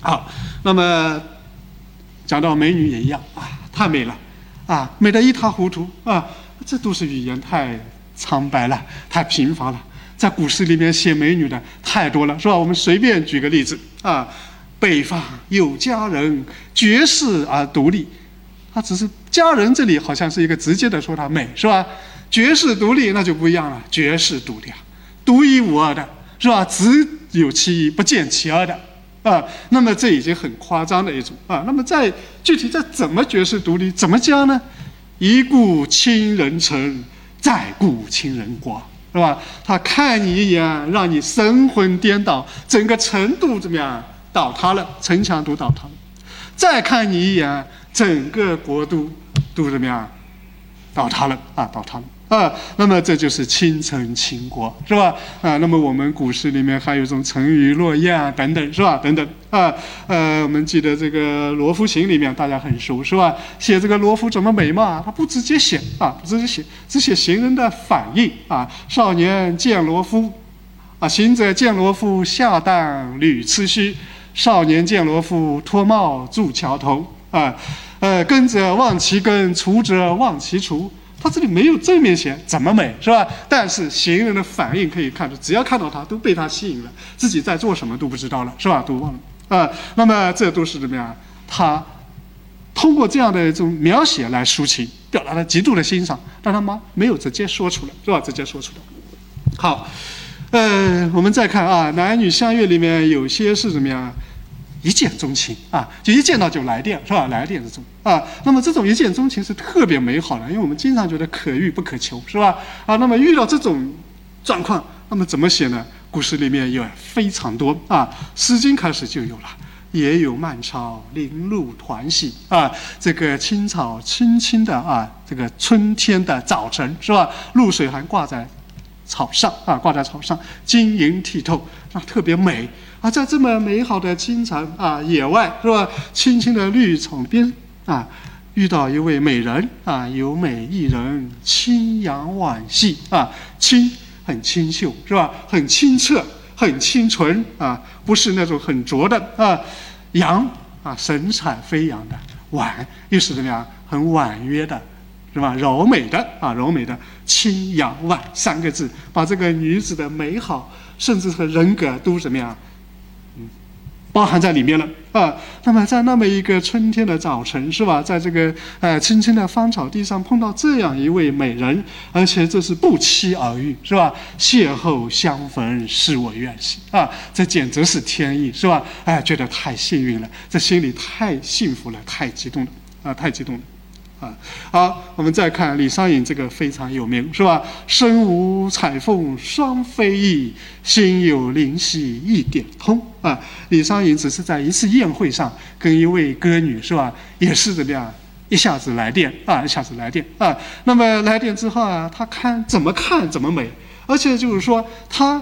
好，那么讲到美女也一样啊，太美了啊，美得一塌糊涂啊，这都是语言太苍白了，太贫乏了。在古诗里面写美女的太多了，是吧？我们随便举个例子啊，北方有佳人，绝世而独立。他只是佳人这里好像是一个直接的说她美，是吧？绝世独立那就不一样了，绝世独立啊，独一无二的，是吧？只有其一，不见其二的啊。那么这已经很夸张的一种啊。那么在具体在怎么绝世独立，怎么讲呢？一顾倾人城，再顾倾人国。是吧？他看你一眼，让你神魂颠倒，整个城都怎么样倒塌了？城墙都倒塌了。再看你一眼，整个国都都怎么样倒塌了？啊，倒塌了。啊，那么这就是倾城倾国，是吧？啊，那么我们古诗里面还有一种沉鱼落雁啊，等等，是吧？等等，啊，呃，我们记得这个《罗浮行》里面大家很熟，是吧？写这个罗浮怎么美嘛？他不直接写啊，不直接写，只写行人的反应啊。少年见罗浮，啊，行者见罗浮，下蛋履赤须；少年见罗浮，脱帽筑桥头。啊，呃，耕者忘其耕，锄者忘其锄。他这里没有正面写怎么美是吧？但是行人的反应可以看出，只要看到他都被他吸引了，自己在做什么都不知道了是吧？都忘了啊。那么这都是怎么样？他通过这样的一种描写来抒情，表达了极度的欣赏，但他妈没有直接说出来是吧？直接说出来。好，呃，我们再看啊，男女相悦里面有些是怎么样？一见钟情啊，就一见到就来电，是吧？来电这种啊，那么这种一见钟情是特别美好的，因为我们经常觉得可遇不可求，是吧？啊，那么遇到这种状况，那么怎么写呢？古诗里面有非常多啊，《诗经》开始就有了，也有“漫草零露团兮”啊，这个青草青青的啊，这个春天的早晨，是吧？露水还挂在草上啊，挂在草上，晶莹剔透，啊，特别美。啊，在这么美好的清晨啊，野外是吧？青青的绿草边啊，遇到一位美人啊，有美一人，清扬婉兮啊，清很清秀是吧？很清澈，很清纯啊，不是那种很浊的啊，扬啊，神采飞扬的，婉又是怎么样？很婉约的，是吧？柔美的啊，柔美的，清扬婉三个字，把这个女子的美好，甚至和人格都怎么样？包含在里面了啊。那么在那么一个春天的早晨，是吧？在这个呃青青的芳草地上碰到这样一位美人，而且这是不期而遇，是吧？邂逅相逢，是我愿兮啊！这简直是天意，是吧？哎，觉得太幸运了，这心里太幸福了，太激动了啊，太激动了。啊，好，我们再看李商隐这个非常有名，是吧？身无彩凤双飞翼，心有灵犀一点通。啊，李商隐只是在一次宴会上跟一位歌女，是吧？也是怎么样，一下子来电啊，一下子来电啊。那么来电之后啊，他看怎么看怎么美，而且就是说他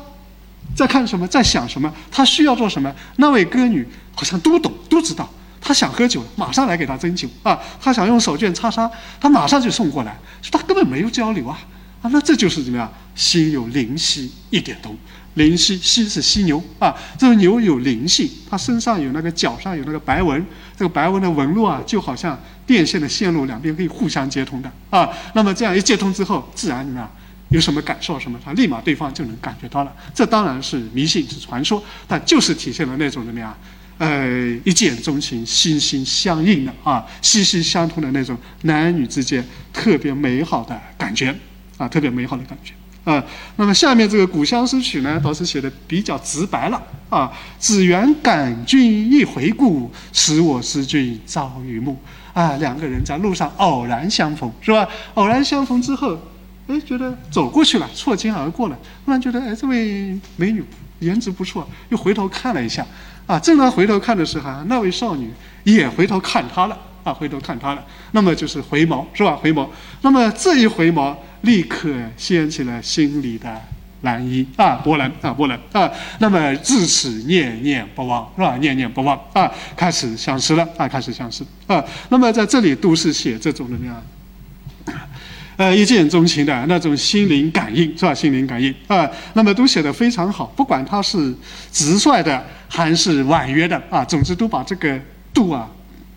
在看什么，在想什么，他需要做什么，那位歌女好像都懂，都知道。他想喝酒，马上来给他斟酒啊！他想用手绢擦擦，他马上就送过来。他根本没有交流啊！啊，那这就是怎么样？心有灵犀一点通。灵犀，犀是犀牛啊！这个牛有灵性，它身上有那个脚上有那个白纹，这个白纹的纹路啊，就好像电线的线路两边可以互相接通的啊。那么这样一接通之后，自然怎么样？有什么感受什么，他立马对方就能感觉到了。这当然是迷信，是传说，但就是体现了那种怎么样？呃，一见钟情、心心相印的啊，息息相通的那种男女之间特别美好的感觉啊，特别美好的感觉啊。那么下面这个《古相思曲》呢，倒是写的比较直白了啊。只缘感君一回顾，使我思君朝与暮啊。两个人在路上偶然相逢，是吧？偶然相逢之后，哎，觉得走过去了，错肩而过了，突然觉得哎，这位美女颜值不错，又回头看了一下。啊，正当回头看的时候，那位少女也回头看他了。啊，回头看他了，那么就是回眸，是吧？回眸，那么这一回眸，立刻掀起了心里的澜衣啊，波澜啊，波澜啊。那么自此念念不忘，是吧？念念不忘啊，开始相思了啊，开始相思啊。那么在这里都是写这种怎么样？呃，一见钟情的那种心灵感应，是吧？心灵感应啊，那么都写得非常好。不管他是直率的还是婉约的啊，总之都把这个度啊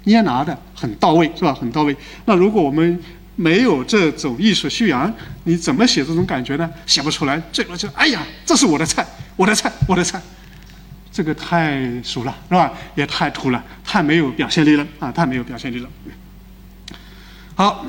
捏拿的很到位，是吧？很到位。那如果我们没有这种艺术修养，你怎么写这种感觉呢？写不出来。最后就哎呀，这是我的菜，我的菜，我的菜，这个太俗了，是吧？也太土了，太没有表现力了啊，太没有表现力了。好。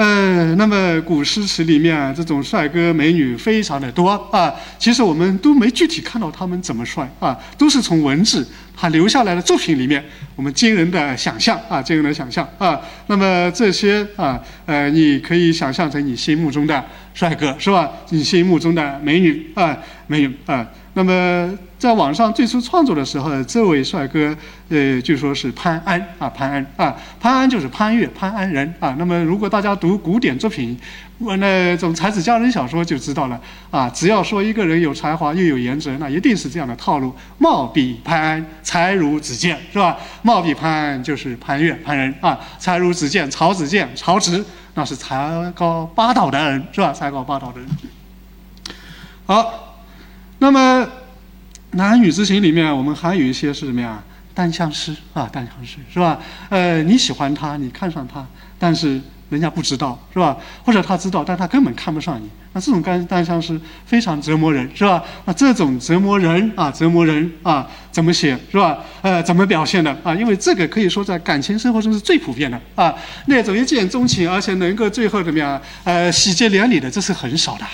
呃，那么古诗词里面这种帅哥美女非常的多啊，其实我们都没具体看到他们怎么帅啊，都是从文字他留下来的作品里面，我们惊人的想象啊，惊人的想象啊。那么这些啊，呃，你可以想象成你心目中的帅哥是吧？你心目中的美女啊，美女啊。那么，在网上最初创作的时候，这位帅哥，呃，据说是潘安啊，潘安啊，潘安就是潘岳，潘安人啊。那么，如果大家读古典作品，我那种才子佳人小说就知道了啊。只要说一个人有才华又有颜值，那一定是这样的套路：貌比潘安，才如子建，是吧？貌比潘安就是潘岳，潘人啊；才如子建，曹子建，曹植，那是才高八斗的人，是吧？才高八斗的人。好。那么，男女之情里面，我们还有一些是什么呀？单相思啊，单相思是吧？呃，你喜欢他，你看上他，但是人家不知道是吧？或者他知道，但他根本看不上你。那这种单单相思非常折磨人是吧？那这种折磨人啊，折磨人啊，怎么写是吧？呃，怎么表现的啊？因为这个可以说在感情生活中是最普遍的啊。那种一见钟情，而且能够最后怎么样？呃，喜结连理的，这是很少的，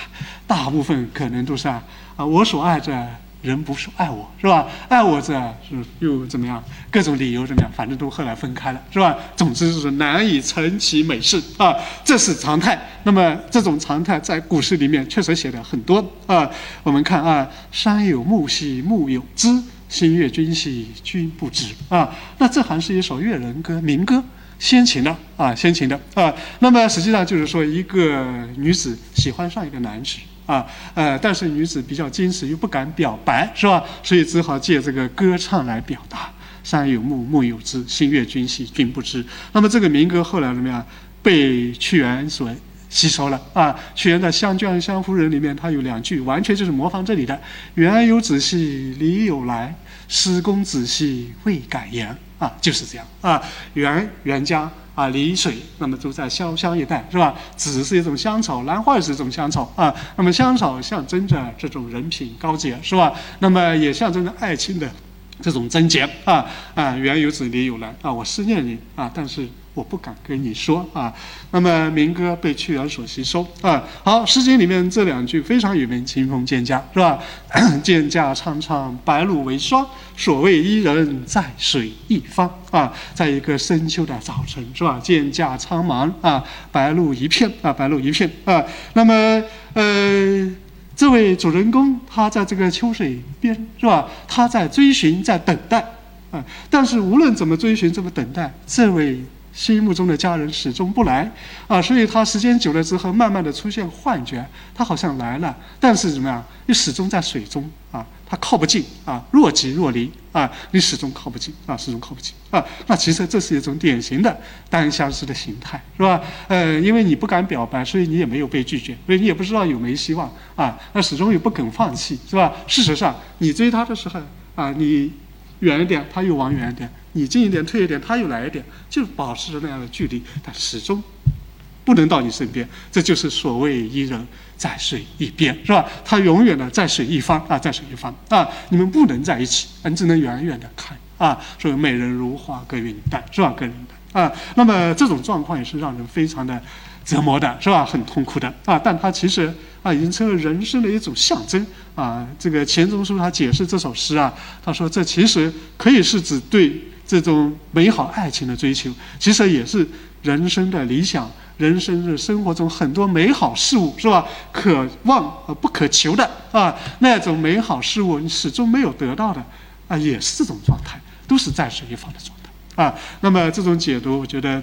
大部分可能都是啊。啊，我所爱着人不是爱我，是吧？爱我者是又怎么样？各种理由怎么样？反正都后来分开了，是吧？总之就是难以成其美事啊，这是常态。那么这种常态在古诗里面确实写的很多啊。我们看啊，山有木兮木有枝，心悦君兮君不知啊。那这还是一首越人歌、民歌，先秦的啊，先秦的啊。那么实际上就是说，一个女子喜欢上一个男子。啊，呃，但是女子比较矜持，又不敢表白，是吧？所以只好借这个歌唱来表达。山有木，木有枝，心悦君兮君不知。那么这个民歌后来怎么样？被屈原所吸收了啊。屈原在《湘江湘夫人》里面，他有两句，完全就是模仿这里的：“原有子兮礼有来，思公子兮未敢言。”啊，就是这样啊。原原家。啊，澧水，那么都在潇湘一带，是吧？紫是一种香草，兰花也是一种香草啊。那么香草象征着这种人品高洁，是吧？那么也象征着爱情的这种贞洁啊啊。缘有子，礼有来啊，我思念你啊，但是。我不敢跟你说啊，那么民歌被屈原所吸收啊。好，《诗经》里面这两句非常有名：“清风蒹葭”是吧？“ 蒹葭苍苍，白露为霜。所谓伊人，在水一方。”啊，在一个深秋的早晨是吧？“蒹葭苍茫啊，白露一片啊，白露一片啊。”那么，呃，这位主人公他在这个秋水边是吧？他在追寻，在等待啊。但是无论怎么追寻，怎么等待，这位。心目中的家人始终不来啊，所以他时间久了之后，慢慢的出现幻觉，他好像来了，但是怎么样，又始终在水中啊，他靠不近啊，若即若离啊，你始终靠不近啊，始终靠不近啊。那其实这是一种典型的单相思的形态，是吧？呃，因为你不敢表白，所以你也没有被拒绝，所以你也不知道有没希望啊，那始终又不肯放弃，是吧？事实上，你追他的时候啊，你远一点，他又往远一点。你近一点，退一点，他又来一点，就保持着那样的距离，但始终不能到你身边。这就是所谓“一人在水一边”，是吧？他永远的在水一方啊，在水一方啊，你们不能在一起，你只能远远的看啊。所以美人如花，隔云淡，是吧？隔云淡啊。那么这种状况也是让人非常的折磨的，是吧？很痛苦的啊。但他其实啊，已经成为人生的一种象征啊。这个钱钟书他解释这首诗啊，他说这其实可以是指对。这种美好爱情的追求，其实也是人生的理想，人生的生活中很多美好事物，是吧？渴望而不可求的啊，那种美好事物你始终没有得到的啊，也是这种状态，都是在水一方的状态啊。那么这种解读，我觉得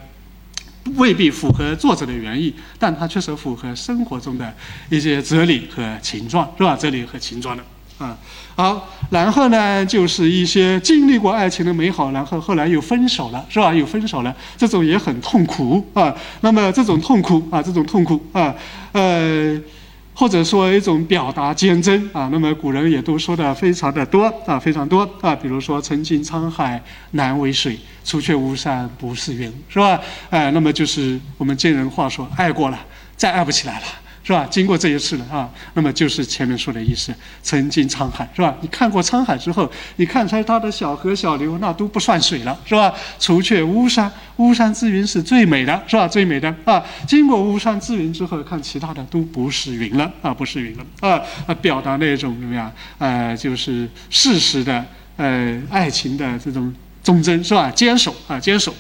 未必符合作者的原意，但它确实符合生活中的一些哲理和情状，是吧？哲理和情状的啊。好，然后呢，就是一些经历过爱情的美好，然后后来又分手了，是吧？又分手了，这种也很痛苦啊。那么这种痛苦啊，这种痛苦啊，呃。或者说一种表达坚贞啊，那么古人也都说的非常的多啊，非常多啊。比如说“曾经沧海难为水，除却巫山不是云”，是吧？哎，那么就是我们今人话说，爱过了，再爱不起来了。是吧？经过这一次了啊，那么就是前面说的意思。曾经沧海，是吧？你看过沧海之后，你看出来它的小河小流，那都不算水了，是吧？除却巫山，巫山之云是最美的，是吧？最美的啊。经过巫山之云之后，看其他的都不是云了啊，不是云了啊。啊，表达那种怎么样？呃，就是事实的呃爱情的这种忠贞，是吧？坚守啊，坚守。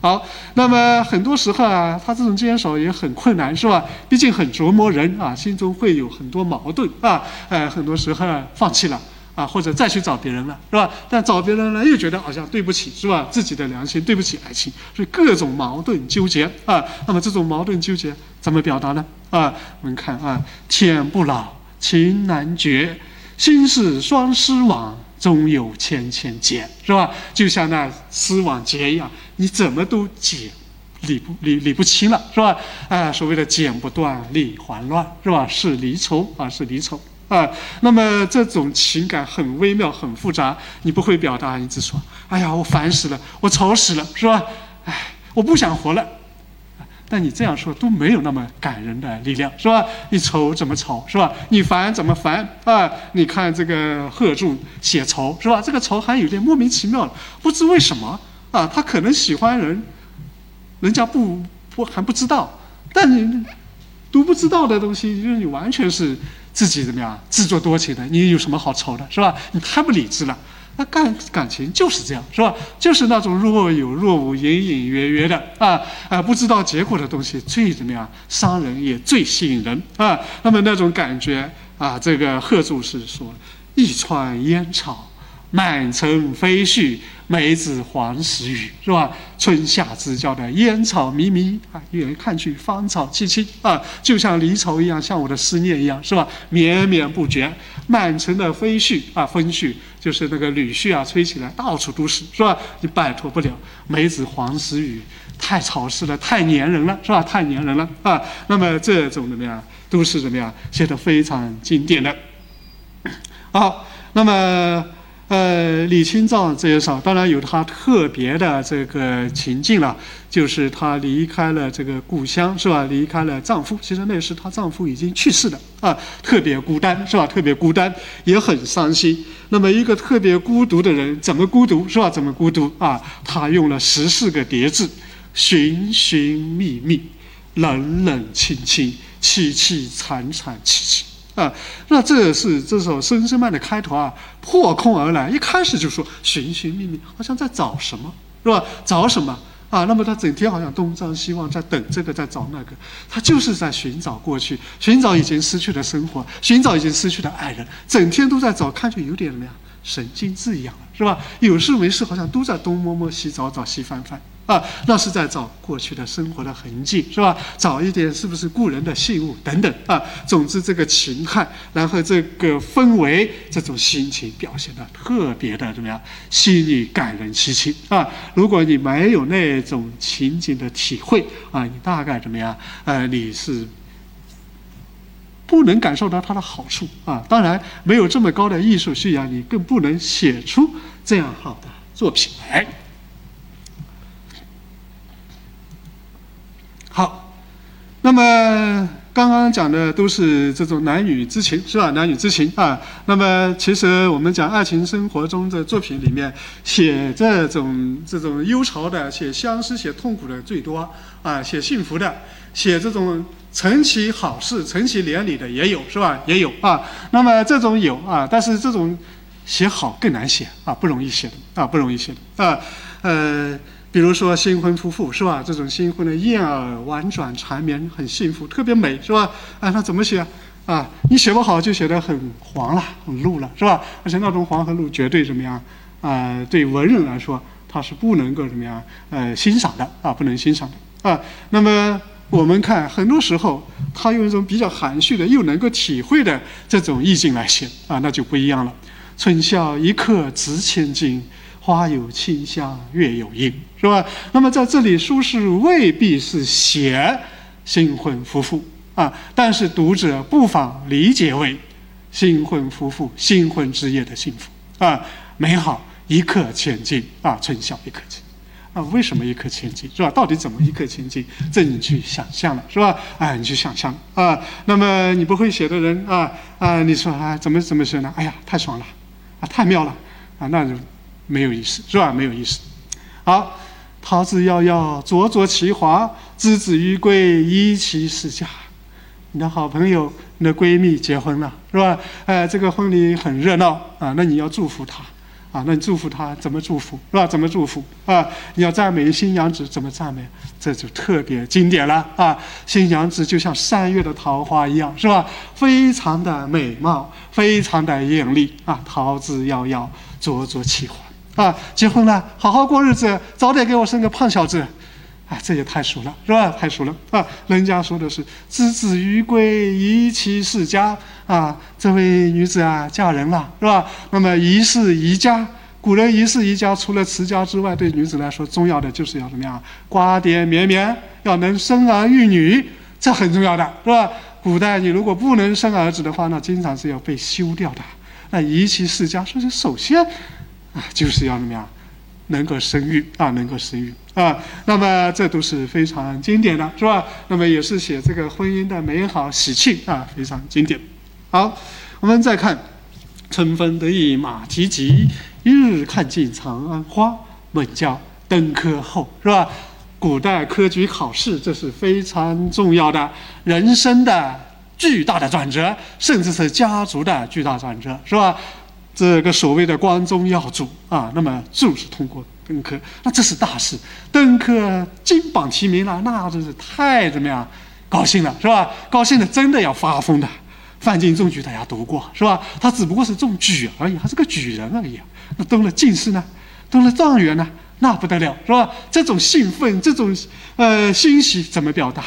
好，那么很多时候啊，他这种坚守也很困难，是吧？毕竟很折磨人啊，心中会有很多矛盾啊。呃，很多时候放弃了啊，或者再去找别人了，是吧？但找别人呢，又觉得好像对不起，是吧？自己的良心对不起爱情，所以各种矛盾纠结啊。那么这种矛盾纠结怎么表达呢？啊，我们看啊，天不老，情难绝，心事双丝网。终有千千结，是吧？就像那丝网结一样，你怎么都解理不理理不清了，是吧？啊，所谓的剪不断，理还乱，是吧？是离愁啊，是离愁啊。那么这种情感很微妙，很复杂，你不会表达，你只说：“哎呀，我烦死了，我愁死了，是吧？哎，我不想活了。”但你这样说都没有那么感人的力量，是吧？你愁怎么愁，是吧？你烦怎么烦啊？你看这个贺铸写愁，是吧？这个愁还有点莫名其妙，不知为什么啊？他可能喜欢人，人家不不还不知道，但你都不知道的东西，就是你完全是自己怎么样自作多情的，你有什么好愁的，是吧？你太不理智了。那感感情就是这样，是吧？就是那种若有若无、隐隐约约的啊啊，不知道结果的东西最怎么样伤人，也最吸引人啊。那么那种感觉啊，这个贺铸是说：“一川烟草，满城飞絮。”梅子黄时雨，是吧？春夏之交的烟草迷迷啊，远看去芳草萋萋啊，就像离愁一样，像我的思念一样，是吧？绵绵不绝，满城的飞絮啊，风絮就是那个柳絮啊，吹起来到处都是，是吧？你摆脱不了。梅子黄时雨，太潮湿了，太粘人了，是吧？太粘人了啊。那么这种怎么样，都是怎么样写的非常经典的。好，那么。呃，李清照这一首当然有她特别的这个情境了，就是她离开了这个故乡，是吧？离开了丈夫，其实那时她丈夫已经去世了啊，特别孤单，是吧？特别孤单，也很伤心。那么一个特别孤独的人，怎么孤独，是吧？怎么孤独啊？她用了十四个叠字：寻寻觅觅，冷冷清清，凄凄惨惨戚戚。啊，那这是这首《声声慢》的开头啊，破空而来，一开始就说寻寻觅觅，好像在找什么，是吧？找什么啊？那么他整天好像东张西望，在等这个，在找那个，他就是在寻找过去，寻找已经失去的生活，寻找已经失去的爱人，整天都在找，看着有点什么呀，神经质一样，是吧？有事没事，好像都在东摸摸西找找西翻翻。啊，那是在找过去的生活的痕迹，是吧？找一点是不是故人的信物等等啊？总之，这个情态，然后这个氛围，这种心情表现的特别的怎么样？细腻、感人、凄清啊！如果你没有那种情景的体会啊，你大概怎么样？呃，你是不能感受到它的好处啊。当然，没有这么高的艺术修养，你更不能写出这样好的作品来。好，那么刚刚讲的都是这种男女之情，是吧？男女之情啊。那么其实我们讲爱情生活中的作品里面，写这种这种忧愁的，写相思、写痛苦的最多啊。写幸福的，写这种成其好事、成其连理的也有，是吧？也有啊。那么这种有啊，但是这种写好更难写啊，不容易写的啊，不容易写的啊，呃。比如说新婚夫妇是吧？这种新婚的燕尔婉转缠绵，很幸福，特别美是吧？啊，那怎么写啊？你写不好就写得很黄了，很露了是吧？而且那种黄和露绝对怎么样？啊，对文人来说他是不能够怎么样？呃，欣赏的啊，不能欣赏的啊。那么我们看很多时候，他用一种比较含蓄的，又能够体会的这种意境来写啊，那就不一样了。春宵一刻值千金，花有清香月有阴，是吧？那么在这里，苏轼未必是写新婚夫妇啊，但是读者不妨理解为新婚夫妇新婚之夜的幸福啊，美好一刻千金啊，春宵一刻千。啊，为什么一刻千金是吧？到底怎么一刻千金？这你去想象了是吧？哎，你去想象啊。那么你不会写的人啊啊，你说啊怎么怎么写呢？哎呀，太爽了，啊太妙了，啊那就没有意思是吧？没有意思。好，桃之夭夭，灼灼其华；之子于归，宜其室家。你的好朋友、你的闺蜜结婚了是吧？哎，这个婚礼很热闹啊，那你要祝福她。啊，那你祝福她怎么祝福是吧？怎么祝福啊？你要赞美新娘子怎么赞美？这就特别经典了啊！新娘子就像三月的桃花一样，是吧？非常的美貌，非常的艳丽啊！桃之夭夭，灼灼其华啊！结婚了，好好过日子，早点给我生个胖小子。啊，这也太俗了，是吧？太俗了啊！人家说的是“之子于归，宜其室家”啊，这位女子啊，嫁人了，是吧？那么宜室宜家，古人宜室宜家，除了持家之外，对女子来说，重要的就是要怎么样？瓜瓞绵绵，要能生儿育女，这很重要的，是吧？古代你如果不能生儿子的话，那经常是要被休掉的。那宜其室家，所以首先啊，就是要怎么样？能够生育啊，能够生育啊，那么这都是非常经典的，是吧？那么也是写这个婚姻的美好喜庆啊，非常经典。好，我们再看“春风得意马蹄疾，一日看尽长安花”。问教登科后，是吧？古代科举考试，这是非常重要的人生的巨大的转折，甚至是家族的巨大转折，是吧？这个所谓的光宗耀祖啊，那么就是通过登科，那这是大事，登科金榜题名了，那真是太怎么样，高兴了是吧？高兴的真的要发疯的。范进中举大家读过是吧？他只不过是中举而已，他是个举人而已。那登了进士呢，登了状元呢，那不得了是吧？这种兴奋，这种呃欣喜怎么表达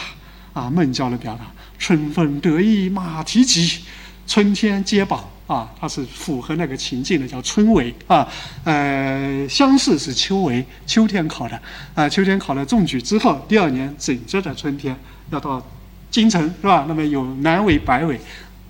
啊？孟郊的表达：春风得意马蹄疾，春天接榜。啊，它是符合那个情境的，叫春闱啊。呃，乡试是秋闱，秋天考的啊。秋天考了中举之后，第二年整着的春天要到京城是吧？那么有南闱、北闱，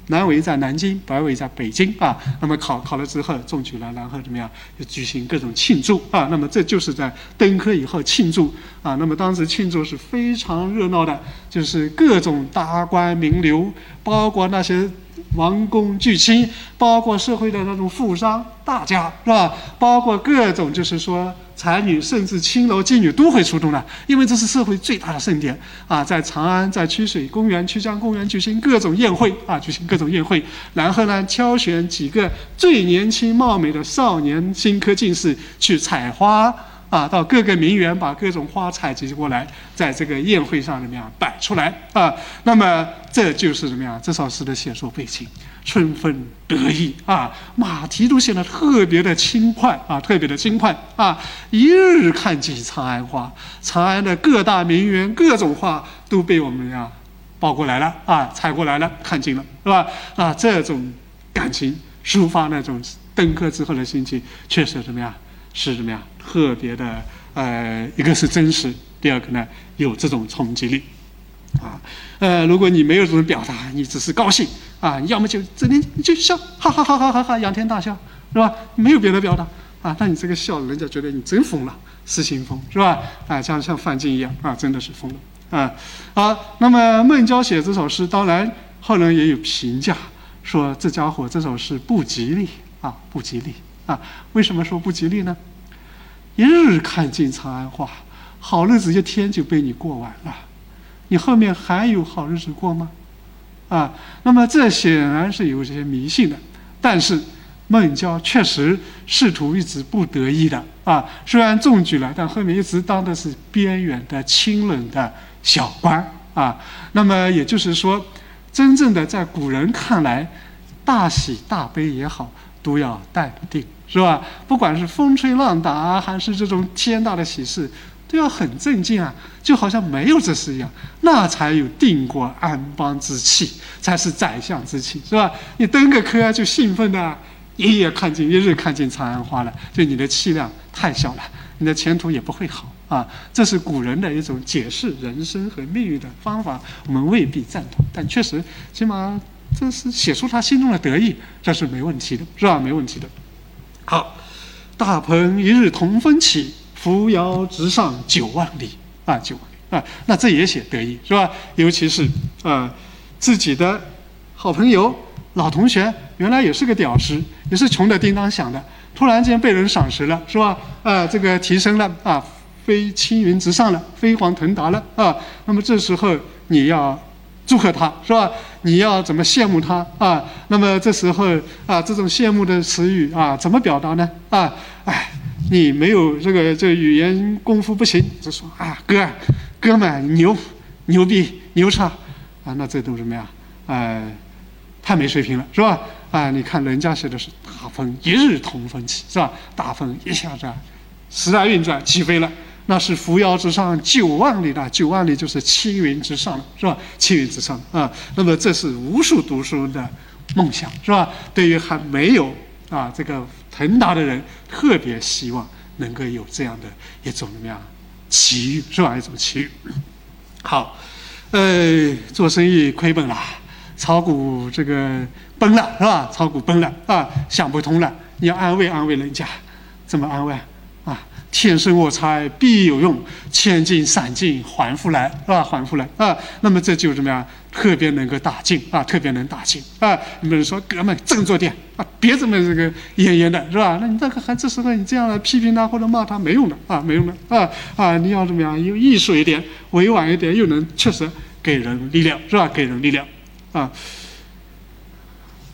南闱在南京，北闱在北京啊。那么考考了之后中举了，然后怎么样？就举行各种庆祝啊。那么这就是在登科以后庆祝啊。那么当时庆祝是非常热闹的，就是各种达官名流，包括那些。王公巨卿，包括社会的那种富商大家，是吧？包括各种就是说才女，甚至青楼妓女都会出动的，因为这是社会最大的盛典啊！在长安，在曲水公园、曲江公园举行各种宴会啊，举行各种宴会，然后呢，挑选几个最年轻貌美的少年新科进士去采花。啊，到各个名园把各种花采集过来，在这个宴会上怎么样摆出来啊？那么这就是怎么样这首诗的写作背景？春风得意啊，马蹄都显得特别的轻快啊，特别的轻快啊！一日看尽长安花，长安的各大名园各种花都被我们呀抱过来了啊，采过来了，看尽了，是吧？啊，这种感情抒发那种登科之后的心情，确实怎么样？是怎么样？特别的，呃，一个是真实，第二个呢有这种冲击力，啊，呃，如果你没有这种表达，你只是高兴啊，要么就整天就笑，哈哈哈哈哈哈，仰天大笑，是吧？没有别的表达啊，那你这个笑，人家觉得你真疯了，失心疯，是吧？啊，像像范进一样啊，真的是疯了啊。好，那么孟郊写这首诗，当然后人也有评价，说这家伙这首诗不吉利啊，不吉利。啊，为什么说不吉利呢？一日看尽长安花，好日子一天就被你过完了，你后面还有好日子过吗？啊，那么这显然是有些迷信的。但是孟郊确实仕途一直不得意的啊，虽然中举了，但后面一直当的是边远的清冷的小官啊。那么也就是说，真正的在古人看来，大喜大悲也好。都要淡定，是吧？不管是风吹浪打，还是这种天大的喜事，都要很镇静啊，就好像没有这事一样，那才有定国安邦之气，才是宰相之气，是吧？你登个科就兴奋的，一夜看尽，一日看尽长安花了，就你的气量太小了，你的前途也不会好啊。这是古人的一种解释人生和命运的方法，我们未必赞同，但确实，起码这是写出他心中的得意，这是没问题的，是吧？没问题的。好，大鹏一日同风起。扶摇直上九万里啊，九万里啊，那这也写得意是吧？尤其是啊，自己的好朋友、老同学，原来也是个屌丝，也是穷的叮当响的，突然间被人赏识了是吧？啊，这个提升了啊，飞青云直上了，飞黄腾达了啊。那么这时候你要祝贺他是吧？你要怎么羡慕他啊？那么这时候啊，这种羡慕的词语啊，怎么表达呢？啊，哎。你没有这个这语言功夫不行，就说啊哥，哥们牛牛逼牛叉啊，那这都什么呀？呃，太没水平了，是吧？啊，你看人家写的是大风一日同风起，是吧？大风一下子时来运转起飞了，那是扶摇直上九万里的，九万里就是青云之上了，是吧？青云之上啊，那么这是无数读书人的梦想，是吧？对于还没有啊这个。腾达的人特别希望能够有这样的一种怎么样奇遇，是吧？一种奇遇。好，呃，做生意亏本了，炒股这个崩了，是吧？炒股崩了啊，想不通了，你要安慰安慰人家，怎么安慰？天生我材必有用，千金散尽还复来，是吧？还复来啊！那么这就怎么样？特别能够打进啊，特别能打进啊！你们说哥们振作点啊，别这么这个演演的，是吧？那你这个还这时候你这样批评他或者骂他没用的啊，没用的啊啊！你要怎么样？有艺术一点，委婉一点，又能确实给人力量，是吧？给人力量啊！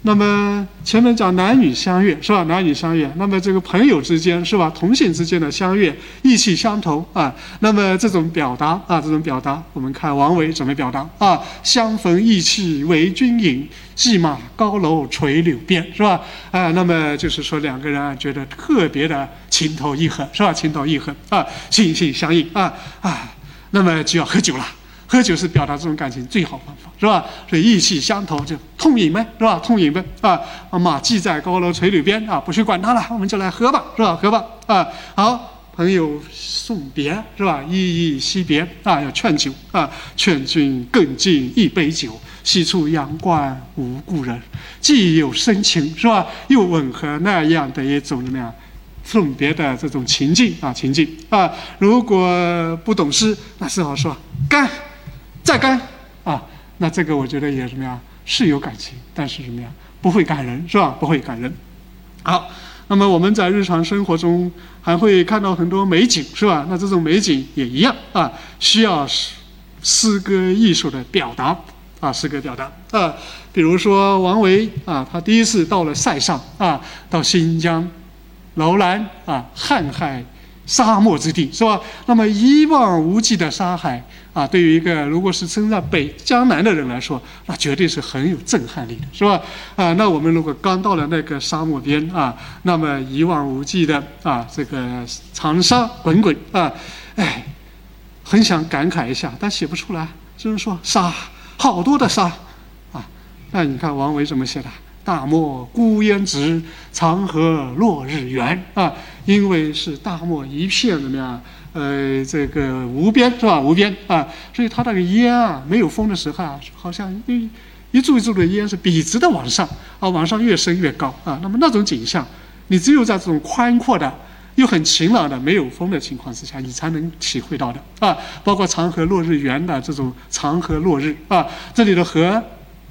那么前面讲男女相悦是吧？男女相悦，那么这个朋友之间是吧？同性之间的相悦，意气相投啊。那么这种表达啊，这种表达，我们看王维怎么表达啊？相逢意气为君饮，骑马高楼垂柳边，是吧？啊，那么就是说两个人啊，觉得特别的情投意合，是吧？情投意合啊，心心相印啊啊，那么就要喝酒了。喝酒是表达这种感情最好方法，是吧？所以意气相投就痛饮呗，是吧？痛饮呗，啊，马骑在高楼垂柳边啊，不去管他了，我们就来喝吧，是吧？喝吧，啊，好，朋友送别，是吧？依依惜别啊，要劝酒啊，劝君更尽一杯酒，西出阳关无故人，既有深情，是吧？又吻合那样的一种怎么样？送别的这种情境啊，情境啊，如果不懂诗，那只好说干。再干啊，那这个我觉得也什么呀，是有感情，但是什么呀，不会感人，是吧？不会感人。好，那么我们在日常生活中还会看到很多美景，是吧？那这种美景也一样啊，需要诗歌艺术的表达啊，诗歌表达啊。比如说王维啊，他第一次到了塞上啊，到新疆楼兰啊，瀚海沙漠之地，是吧？那么一望无际的沙海。啊，对于一个如果是生在北江南的人来说，那绝对是很有震撼力的，是吧？啊，那我们如果刚到了那个沙漠边啊，那么一望无际的啊，这个长沙滚滚啊，哎，很想感慨一下，但写不出来，就是说沙，好多的沙啊。那你看王维怎么写的？大漠孤烟直，长河落日圆啊，因为是大漠一片怎么样？呃，这个无边是吧？无边啊，所以它那个烟啊，没有风的时候啊，好像一一柱一柱的烟是笔直的往上啊，往上越升越高啊。那么那种景象，你只有在这种宽阔的又很晴朗的没有风的情况之下，你才能体会到的啊。包括长河落日圆的这种长河落日啊，这里的河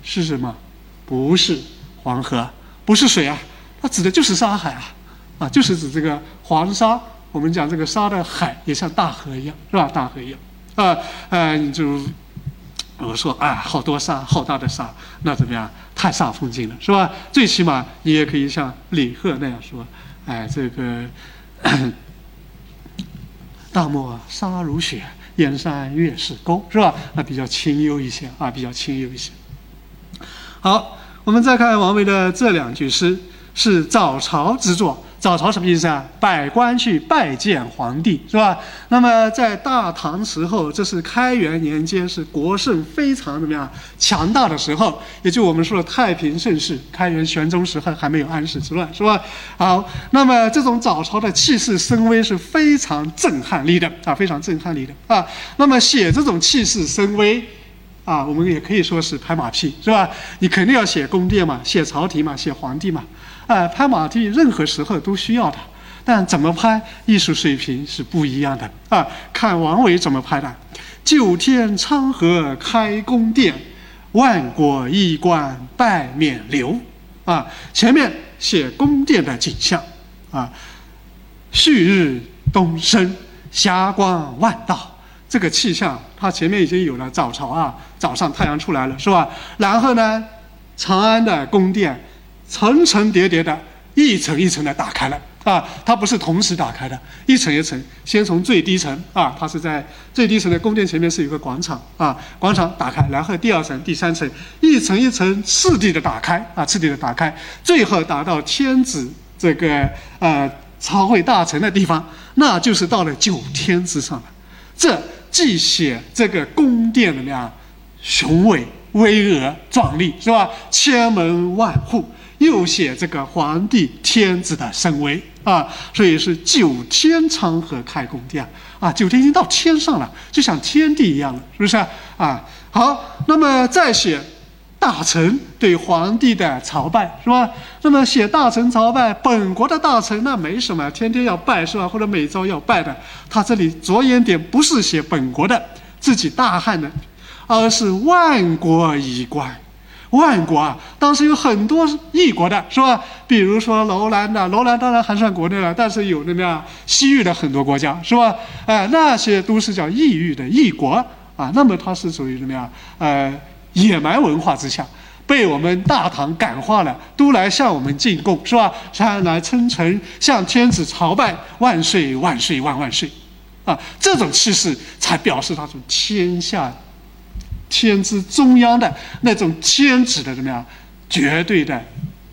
是什么？不是黄河，不是水啊，它指的就是沙海啊，啊，就是指这个黄沙。我们讲这个沙的海也像大河一样，是吧？大河一样，啊，啊，你就我说啊，好多沙，好大的沙，那怎么样？太煞风景了，是吧？最起码你也可以像李贺那样说，哎，这个 大漠沙如雪，燕山月是钩，是吧？那比较清幽一些啊，比较清幽一些。好，我们再看王维的这两句诗，是早朝之作。早朝什么意思啊？百官去拜见皇帝，是吧？那么在大唐时候，这是开元年间，是国盛非常怎么样强大的时候，也就我们说的太平盛世。开元玄宗时候还没有安史之乱，是吧？好，那么这种早朝的气势声威是非常震撼力的啊，非常震撼力的啊。那么写这种气势声威。啊，我们也可以说是拍马屁，是吧？你肯定要写宫殿嘛，写朝廷嘛，写皇帝嘛。啊，拍马屁任何时候都需要的，但怎么拍，艺术水平是不一样的啊。看王维怎么拍的：“九天昌河开宫殿，万国衣冠拜冕旒。”啊，前面写宫殿的景象，啊，旭日东升，霞光万道。这个气象，它前面已经有了早朝啊，早上太阳出来了，是吧？然后呢，长安的宫殿层层叠叠的，一层一层的打开了啊，它不是同时打开的，一层一层，先从最低层啊，它是在最低层的宫殿前面是有个广场啊，广场打开，然后第二层、第三层，一层一层次第的打开啊，次第的打开，最后达到天子这个呃朝会大臣的地方，那就是到了九天之上了，这。既写这个宫殿的那样雄伟巍峨壮丽，是吧？千门万户，又写这个皇帝天子的神威啊，所以是九天昌河开宫殿啊，九天已经到天上了，就像天地一样了，是不是啊？好，那么再写。大臣对皇帝的朝拜是吧？那么写大臣朝拜，本国的大臣那没什么，天天要拜是吧？或者每朝要拜的。他这里着眼点不是写本国的自己大汉的，而是万国衣冠。万国啊，当时有很多异国的是吧？比如说楼兰的，楼兰当然还算国内了，但是有那么样西域的很多国家是吧？哎，那些都是叫异域的异国啊。那么它是属于什么呀？呃。野蛮文化之下，被我们大唐感化了，都来向我们进贡，是吧？向来称臣，向天子朝拜，万岁万岁万万岁，啊，这种气势才表示他从天下天之中央的那种天子的怎么样绝对的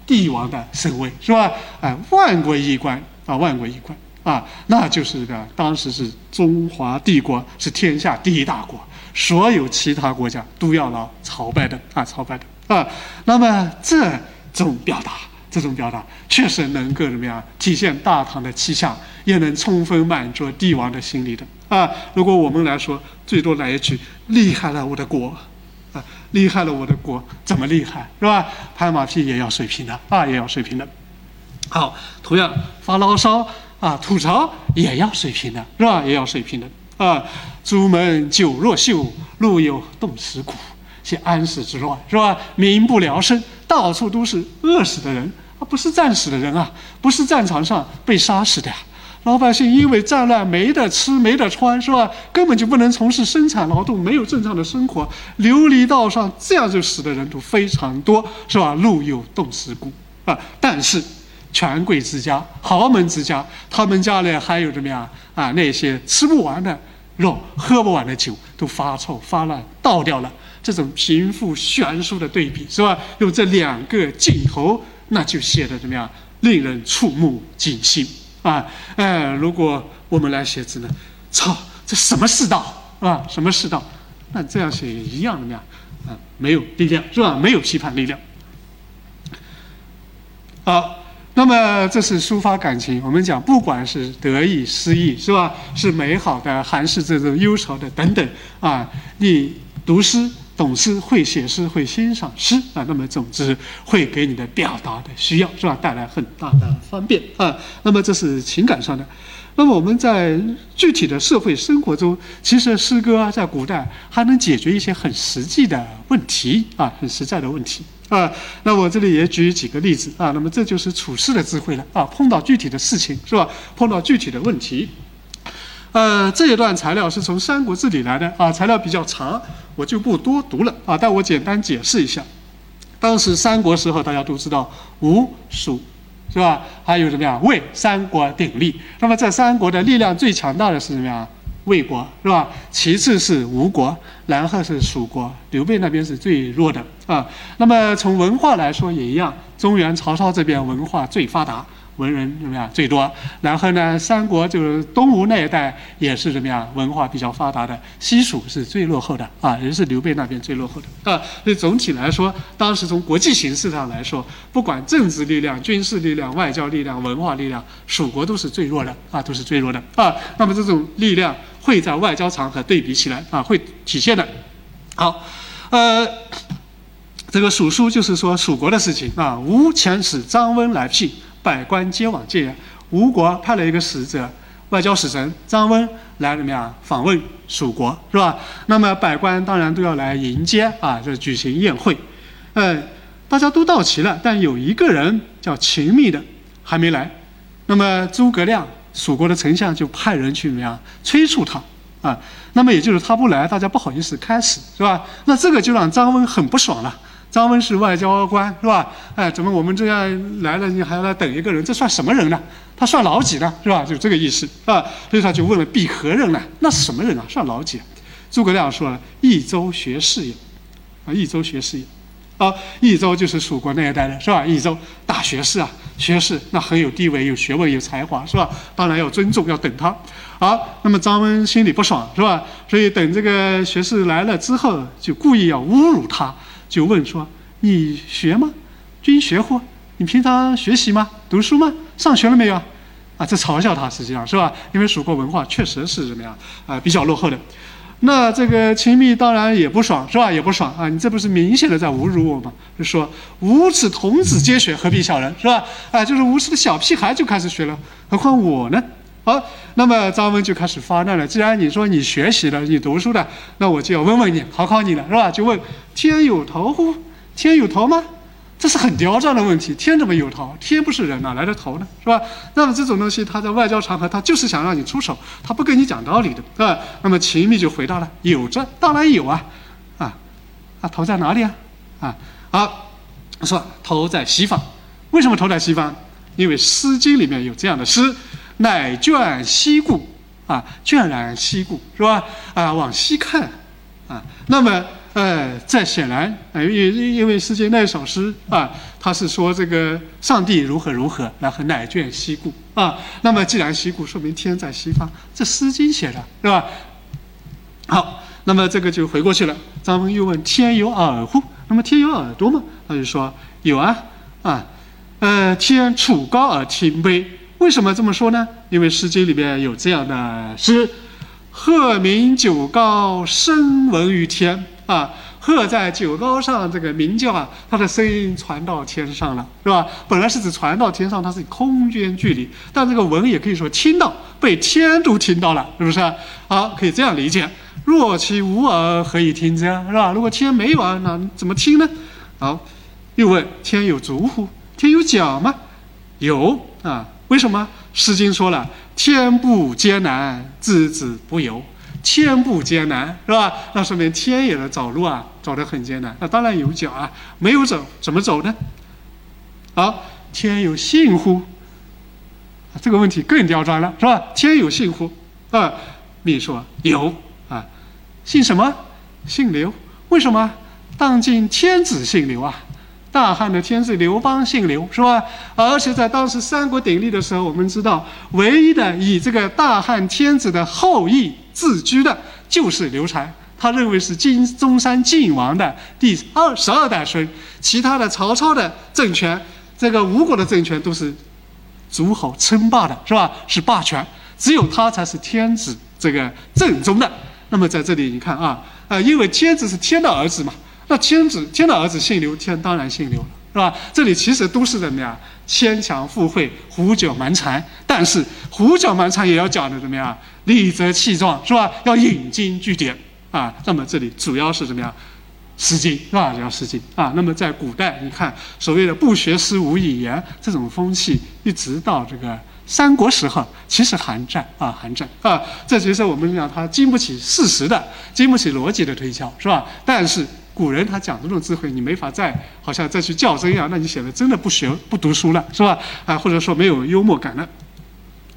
帝王的身位，是吧？啊，万国衣冠啊，万国衣冠啊，那就是个当时是中华帝国是天下第一大国。所有其他国家都要来朝拜的啊，朝拜的啊。那么这种表达，这种表达确实能够怎么样体现大唐的气象，也能充分满足帝王的心理的啊。如果我们来说，最多来一句“厉害了我的国”，啊，厉害了我的国，怎么厉害是吧？拍马屁也要水平的啊，也要水平的。好，同样发牢骚啊，吐槽也要水平的是吧？也要水平的。啊，朱门酒若秀，路有冻死骨。写安史之乱是吧？民不聊生，到处都是饿死的人，啊，不是战死的人啊，不是战场上被杀死的呀。老百姓因为战乱没得吃没得穿是吧？根本就不能从事生产劳动，没有正常的生活，流离道上，这样就死的人都非常多是吧？路有冻死骨啊，但是。权贵之家、豪门之家，他们家里还有怎么样啊？那些吃不完的肉、喝不完的酒，都发臭发烂倒掉了。这种贫富悬殊的对比，是吧？用这两个镜头，那就写的怎么样？令人触目惊心啊！哎，如果我们来写字呢？操，这什么世道啊？什么世道？那这样写也一样怎么样？啊，没有力量，是吧？没有批判力量。好。那么这是抒发感情，我们讲不管是得意失意，是吧？是美好的还是这种忧愁的等等啊？你读诗懂诗会写诗会欣赏诗啊，那么总之会给你的表达的需要是吧带来很大的方便啊。那么这是情感上的。那么我们在具体的社会生活中，其实诗歌啊，在古代还能解决一些很实际的问题啊，很实在的问题啊。那我这里也举几个例子啊。那么这就是处世的智慧了啊。碰到具体的事情是吧？碰到具体的问题，呃，这一段材料是从《三国志》里来的啊，材料比较长，我就不多读了啊。但我简单解释一下，当时三国时候，大家都知道吴蜀。是吧？还有怎么样？魏三国鼎立，那么这三国的力量最强大的是什么样？魏国是吧？其次是吴国，然后是蜀国。刘备那边是最弱的啊。那么从文化来说也一样，中原曹操这边文化最发达文人怎么样最多？然后呢，三国就是东吴那一带也是怎么样，文化比较发达的，西蜀是最落后的啊，也是刘备那边最落后的啊。所以总体来说，当时从国际形势上来说，不管政治力量、军事力量、外交力量、文化力量，蜀国都是最弱的啊，都是最弱的啊。那么这种力量会在外交场合对比起来啊，会体现的。好，呃。这个蜀书就是说蜀国的事情啊。吴遣使张温来聘，百官皆往见。吴国派了一个使者，外交使臣张温来怎么样访问蜀国，是吧？那么百官当然都要来迎接啊，就举行宴会。嗯，大家都到齐了，但有一个人叫秦密的还没来。那么诸葛亮，蜀国的丞相就派人去怎么样催促他啊？那么也就是他不来，大家不好意思开始，是吧？那这个就让张温很不爽了。张温是外交官，是吧？哎，怎么我们这样来了，你还要来等一个人？这算什么人呢？他算老几呢？是吧？就这个意思啊。所以他就问了：“必何人呢？那是什么人啊？算老几？”诸葛亮说了：“益州学士也。”啊，益州学士也。啊，益州就是蜀国那一代的，是吧？益州大学士啊，学士那很有地位、有学问、有才华，是吧？当然要尊重，要等他。好，那么张温心里不爽，是吧？所以等这个学士来了之后，就故意要侮辱他。就问说：“你学吗？君学乎？你平常学习吗？读书吗？上学了没有？啊，这嘲笑他，实际上是吧？因为蜀国文化确实是怎么样啊，比较落后的。那这个秦密当然也不爽，是吧？也不爽啊！你这不是明显的在侮辱我吗？就说无耻童子皆学，何必小人？是吧？啊，就是无耻的小屁孩就开始学了，何况我呢？”好，那么张温就开始发难了。既然你说你学习了，你读书了，那我就要问问你，考考你了，是吧？就问天有头乎？天有头吗？这是很刁钻的问题。天怎么有头？天不是人，哪来的头呢？是吧？那么这种东西，他在外交场合，他就是想让你出手，他不跟你讲道理的，是吧？那么秦密就回答了：有这，当然有啊，啊，啊，头在哪里啊？啊，好，说头在西方。为什么头在西方？因为《诗经》里面有这样的诗。乃卷西顾，啊，卷然西顾，是吧？啊，往西看，啊，那么，呃，这显然，呃，因因为世界那首诗啊，他是说这个上帝如何如何，然后乃卷西顾，啊，那么既然西顾，说明天在西方，这《诗经》写的，是吧？好，那么这个就回过去了。张温又问：天有耳乎？那么天有耳朵吗？他就说有啊，啊，呃，天处高而听卑。为什么这么说呢？因为《诗经》里面有这样的诗：“鹤鸣九高，声闻于天。”啊，鹤在九高上这个鸣叫啊，它的声音传到天上了，是吧？本来是指传到天上，它是空间距离，但这个闻也可以说听到，被天都听到了，是不是？好，可以这样理解：“若其无耳，何以听之？”是吧？如果天没有耳，那怎么听呢？好，又问：“天有足乎？天有脚吗？”有啊。为什么《诗经》说了“天不艰难，资子不由”？天不艰难，是吧？那说明天也能走路啊，走得很艰难。那当然有脚啊，没有走怎么走呢？好，天有信乎？这个问题更刁钻了，是吧？天有信乎？啊，密说有啊，姓什么？姓刘。为什么？当今天子姓刘啊。大汉的天子刘邦姓刘，是吧？而且在当时三国鼎立的时候，我们知道，唯一的以这个大汉天子的后裔自居的，就是刘禅。他认为是金中山靖王的第二十二代孙，其他的曹操的政权，这个吴国的政权都是诸侯称霸的，是吧？是霸权，只有他才是天子这个正宗的。那么在这里你看啊，呃，因为天子是天的儿子嘛。那天子天的儿子姓刘，天当然姓刘了，是吧？这里其实都是怎么样？牵强附会、胡搅蛮缠。但是胡搅蛮缠也要讲的怎么样？理直气壮，是吧？要引经据典啊。那么这里主要是怎么样？《诗经》是吧？要《诗经》啊。那么在古代，你看所谓的不学诗无以言这种风气，一直到这个三国时候，其实寒战啊，寒战啊。这就是我们讲它经不起事实的、经不起逻辑的推敲，是吧？但是。古人他讲这种智慧，你没法再好像再去较真一样，那你显得真的不学不读书了，是吧？啊，或者说没有幽默感了。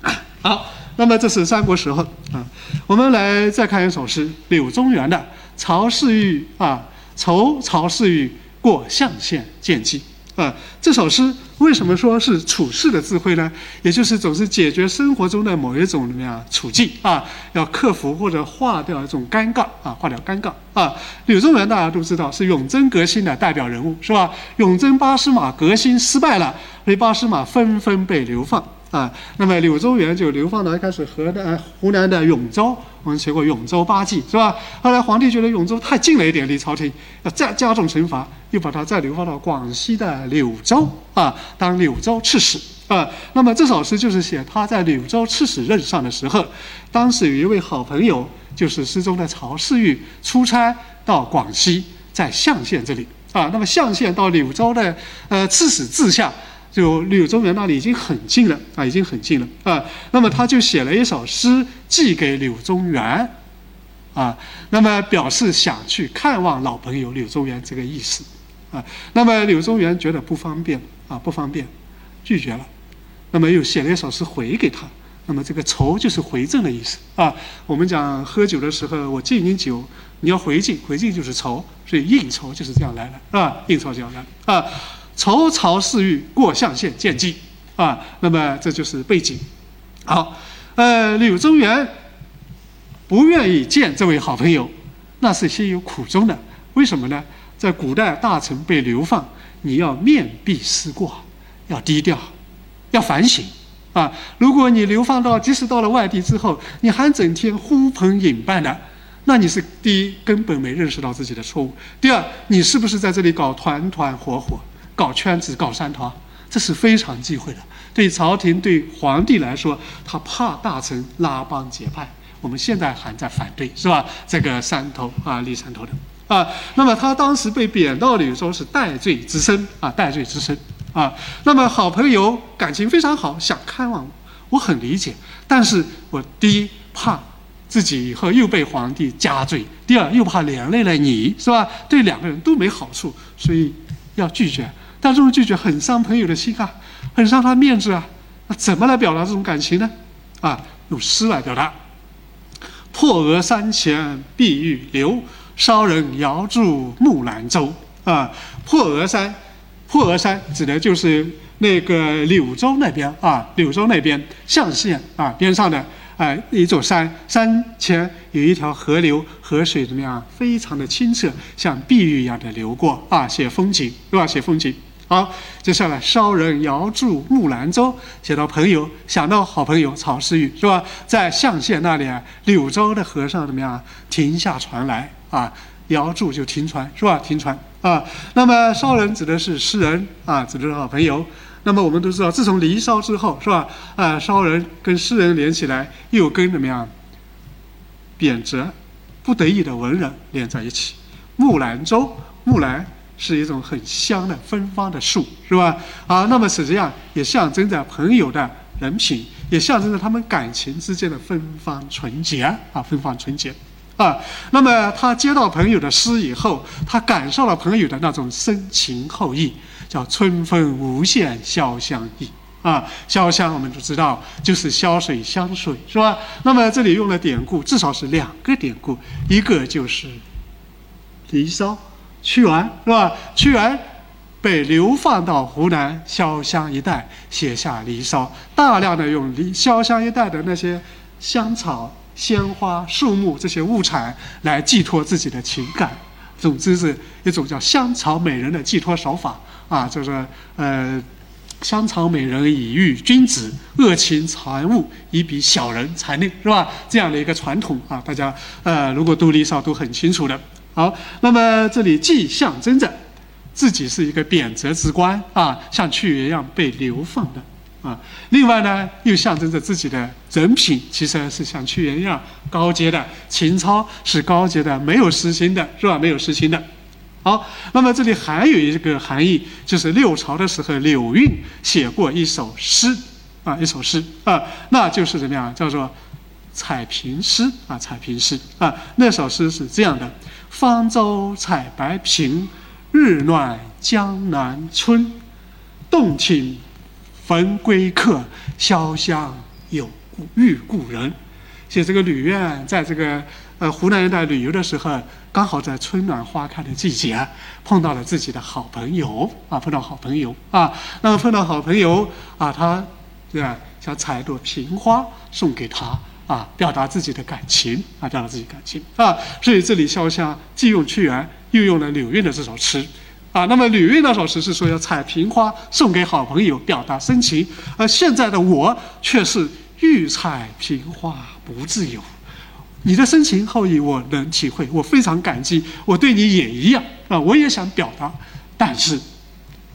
好，那么这是三国时候啊，我们来再看一首诗，柳宗元的《曹氏玉》啊，愁曹氏玉过象县见记啊，这首诗为什么说是处世的智慧呢？也就是总是解决生活中的某一种怎么样处境啊，要克服或者化掉一种尴尬啊，化掉尴尬啊。柳宗元大家都知道是永贞革新的代表人物，是吧？永贞八司马革新失败了，所以八司马纷纷被流放。啊，那么柳宗元就流放到一开始河南、湖南的永州，我们学过永州八记是吧？后来皇帝觉得永州太近了一点，离朝廷要再加重惩罚，又把他再流放到广西的柳州啊，当柳州刺史啊。那么这首诗就是写他在柳州刺史任上的时候，当时有一位好朋友，就是诗中的曹世玉，出差到广西，在象县这里啊。那么象县到柳州的呃刺史治下。就柳宗元那里已经很近了啊，已经很近了啊。那么他就写了一首诗寄给柳宗元，啊，那么表示想去看望老朋友柳宗元这个意思啊。那么柳宗元觉得不方便啊，不方便，拒绝了。那么又写了一首诗回给他。那么这个酬就是回赠的意思啊。我们讲喝酒的时候，我敬你酒，你要回敬，回敬就是酬，所以应酬就是这样来的啊，应酬这样来啊。筹曹世玉过象县见祭，啊，那么这就是背景。好，呃，柳宗元不愿意见这位好朋友，那是心有苦衷的。为什么呢？在古代，大臣被流放，你要面壁思过，要低调，要反省啊。如果你流放到，即使到了外地之后，你还整天呼朋引伴的，那你是第一根本没认识到自己的错误。第二，你是不是在这里搞团团伙伙？搞圈子、搞山头，这是非常忌讳的。对朝廷、对皇帝来说，他怕大臣拉帮结派。我们现在还在反对，是吧？这个山头啊，立山头的啊。那么他当时被贬到柳州是戴罪之身啊，戴罪之身啊。那么好朋友感情非常好，想看望我，我很理解。但是我第一怕自己以后又被皇帝加罪，第二又怕连累了你，是吧？对两个人都没好处，所以要拒绝。但这种拒绝很伤朋友的心啊，很伤他面子啊。那怎么来表达这种感情呢？啊，用诗来表达。破额山前碧玉流，骚人遥祝木兰舟。啊，破额山，破额山指的就是那个柳州那边啊，柳州那边象县啊边上的啊一座山，山前有一条河流，河水怎么样？非常的清澈，像碧玉一样的流过啊，写风景对吧？写风景。好，接下来烧人遥祝木兰舟，写到朋友，想到好朋友曹诗玉是吧？在象县那里啊，柳州的河上怎么样？停下船来啊，遥祝就停船是吧？停船啊。那么烧人指的是诗人啊，指的是好朋友。那么我们都知道，自从《离骚》之后是吧？啊，烧人跟诗人连起来，又跟怎么样？贬谪不得已的文人连在一起。木兰舟，木兰。是一种很香的芬芳的树，是吧？啊，那么实际上也象征着朋友的人品，也象征着他们感情之间的芬芳纯洁啊，芬芳纯洁啊。那么他接到朋友的诗以后，他感受了朋友的那种深情厚谊，叫“春风无限潇湘意”啊。潇湘我们都知道就是潇水湘水，是吧？那么这里用了典故，至少是两个典故，一个就是《离骚》。屈原是吧？屈原被流放到湖南潇湘一带，写下《离骚》，大量的用离潇湘一带的那些香草、鲜花、树木这些物产来寄托自己的情感。总之是一种叫香草美人的寄托手法啊，就是呃，香草美人以喻君子，恶情残物以比小人才能是吧？这样的一个传统啊，大家呃，如果读《离骚》都很清楚的。好，那么这里既象征着自己是一个贬谪之官啊，像屈原一样被流放的啊；另外呢，又象征着自己的人品其实是像屈原一样高洁的，情操是高洁的，没有私心的，是吧？没有私心的。好，那么这里还有一个含义，就是六朝的时候，柳韵写过一首诗啊，一首诗啊，那就是怎么样？叫做彩屏诗啊，彩屏诗啊，那首诗是这样的。方舟采白苹，日暖江南春。洞庭逢归客，潇湘有故遇故人。写这个吕苑在这个呃湖南一带旅游的时候，刚好在春暖花开的季节，碰到了自己的好朋友啊，碰到好朋友啊，那么碰到好朋友啊，他对吧，想采一朵平花送给他啊，表达自己的感情啊，表达自己感情啊，所以这里潇湘既用屈原，又用了柳韵的这首诗。啊，那么吕韵那首诗是说要采平花送给好朋友，表达深情，而现在的我却是欲采平花不自由。你的深情厚谊我能体会，我非常感激，我对你也一样啊，我也想表达，但是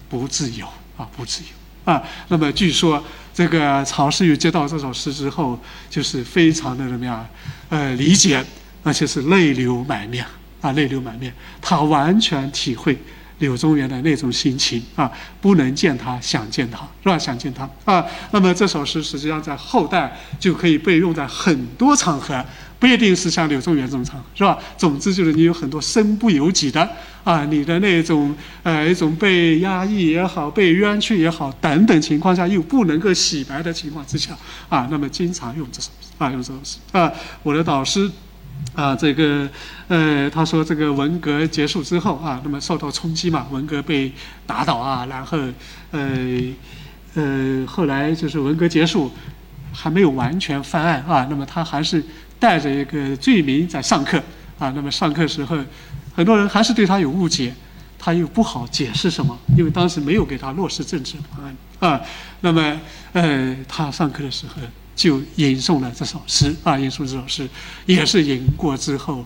不自由啊，不自由啊。那么据说这个曹世玉接到这首诗之后，就是非常的怎么样？呃，理解，而且是泪流满面啊，泪流满面，他完全体会。柳宗元的那种心情啊，不能见他，想见他，是吧？想见他啊。那么这首诗实际上在后代就可以被用在很多场合，不一定是像柳宗元这种场合，是吧？总之就是你有很多身不由己的啊，你的那种呃一种被压抑也好，被冤屈也好等等情况下，又不能够洗白的情况之下啊，那么经常用这首诗啊，用这首诗啊。我的导师。啊，这个，呃，他说这个文革结束之后啊，那么受到冲击嘛，文革被打倒啊，然后，呃，呃，后来就是文革结束，还没有完全翻案啊，那么他还是带着一个罪名在上课啊，那么上课时候，很多人还是对他有误解，他又不好解释什么，因为当时没有给他落实政治方案啊，那么，呃，他上课的时候。就吟诵了这首诗啊，吟诵这首诗，也是吟过之后，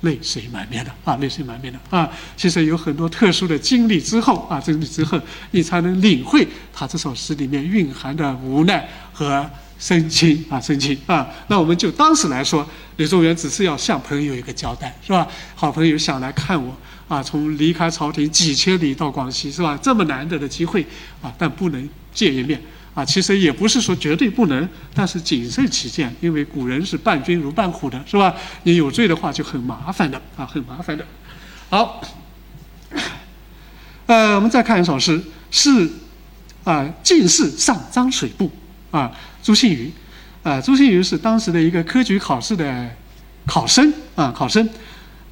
泪水满面的啊，泪水满面的啊。其实有很多特殊的经历之后啊，经历之后，你才能领会他这首诗里面蕴含的无奈和深情啊，深情啊。那我们就当时来说，柳宗元只是要向朋友一个交代，是吧？好朋友想来看我啊，从离开朝廷几千里到广西，是吧？这么难得的机会啊，但不能见一面。啊，其实也不是说绝对不能，但是谨慎起见，因为古人是伴君如伴虎的，是吧？你有罪的话就很麻烦的啊，很麻烦的。好，呃，我们再看一首诗，是啊，进士上张水部啊，朱信余啊，朱信余是当时的一个科举考试的考生啊，考生。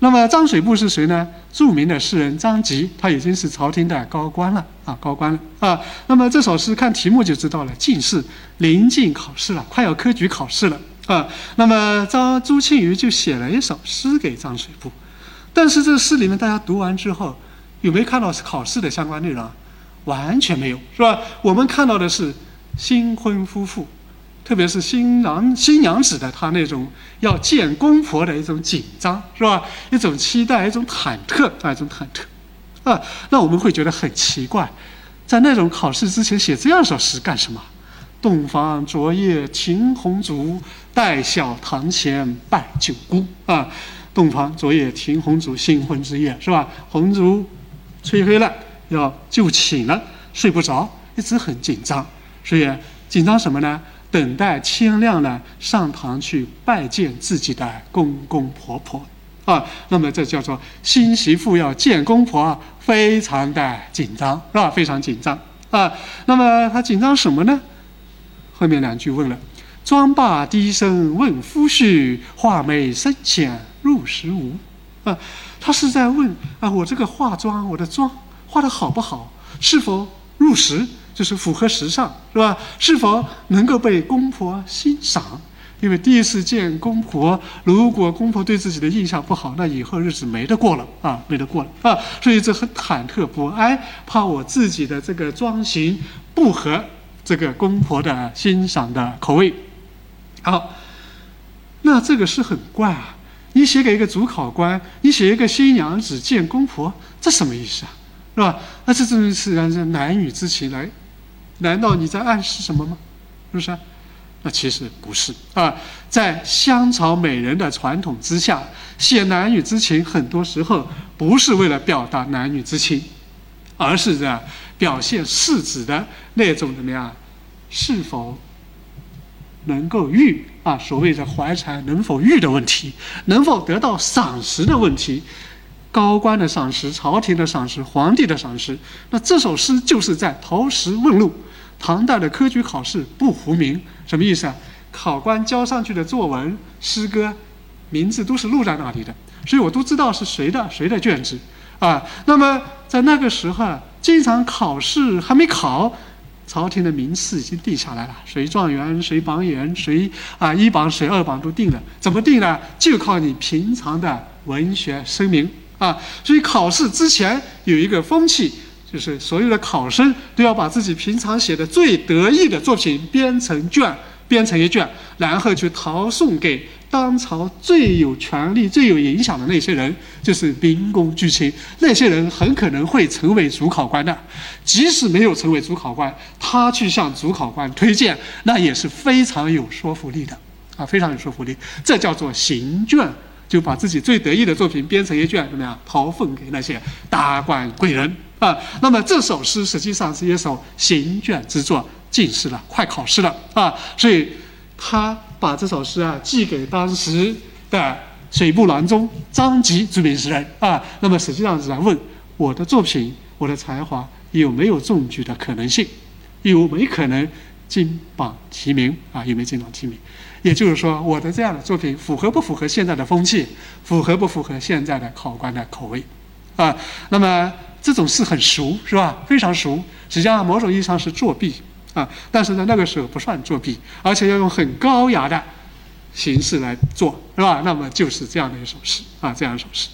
那么张水部是谁呢？著名的诗人张籍，他已经是朝廷的高官了啊，高官了啊。那么这首诗看题目就知道了，进士临近考试了，快要科举考试了啊。那么张朱庆余就写了一首诗给张水部，但是这诗里面大家读完之后，有没有看到考试的相关内容？完全没有，是吧？我们看到的是新婚夫妇。特别是新郎新娘子的他那种要见公婆的一种紧张，是吧？一种期待，一种忐忑啊，一种忐忑啊。那我们会觉得很奇怪，在那种考试之前写这样一首诗干什么？洞房昨夜停红烛，待晓堂前拜九姑啊。洞房昨夜停红烛，新婚之夜是吧？红烛吹黑了，要就寝了，睡不着，一直很紧张。所以紧张什么呢？等待天亮了，上堂去拜见自己的公公婆婆，啊，那么这叫做新媳妇要见公婆，非常的紧张，是吧？非常紧张啊。那么他紧张什么呢？后面两句问了：妆罢低声问夫婿，画眉深浅入时无？啊，他是在问啊，我这个化妆，我的妆化的好不好，是否入时？就是符合时尚，是吧？是否能够被公婆欣赏？因为第一次见公婆，如果公婆对自己的印象不好，那以后日子没得过了啊，没得过了啊！所以这很忐忑不安，怕我自己的这个装型不合这个公婆的欣赏的口味。好，那这个是很怪啊！你写给一个主考官，你写一个新娘子见公婆，这什么意思啊？是吧？那这真是按照男女之情来。难道你在暗示什么吗？是不是？那其实不是啊。在香草美人的传统之下，写男女之情，很多时候不是为了表达男女之情，而是在表现世子的那种怎么样，是否能够育啊？所谓的怀才能否育的问题，能否得到赏识的问题，高官的赏识、朝廷的赏识、皇帝的赏识。那这首诗就是在投石问路。唐代的科举考试不糊名，什么意思啊？考官交上去的作文、诗歌，名字都是录在那里的，所以我都知道是谁的谁的卷子啊。那么在那个时候，经常考试还没考，朝廷的名次已经定下来了，谁状元、谁榜眼、谁啊一榜、谁二榜都定了。怎么定呢？就靠你平常的文学声明啊。所以考试之前有一个风气。就是所有的考生都要把自己平常写的最得意的作品编成卷，编成一卷，然后去投送给当朝最有权力、最有影响的那些人，就是民工巨卿。那些人很可能会成为主考官的，即使没有成为主考官，他去向主考官推荐，那也是非常有说服力的，啊，非常有说服力。这叫做行卷，就把自己最得意的作品编成一卷，怎么样，投奉给那些达官贵人。啊，那么这首诗实际上是一首行卷之作，进士了，快考试了啊，所以他把这首诗啊寄给当时的水部郎中张籍著名诗人啊，那么实际上是在问我的作品，我的才华有没有中举的可能性，有没可能金榜题名啊？有没有金榜题名？也就是说，我的这样的作品符合不符合现在的风气，符合不符合现在的考官的口味啊？那么。这种事很熟，是吧？非常熟。实际上，某种意义上是作弊啊，但是在那个时候不算作弊，而且要用很高雅的形式来做，是吧？那么就是这样的一首诗啊，这样一首诗。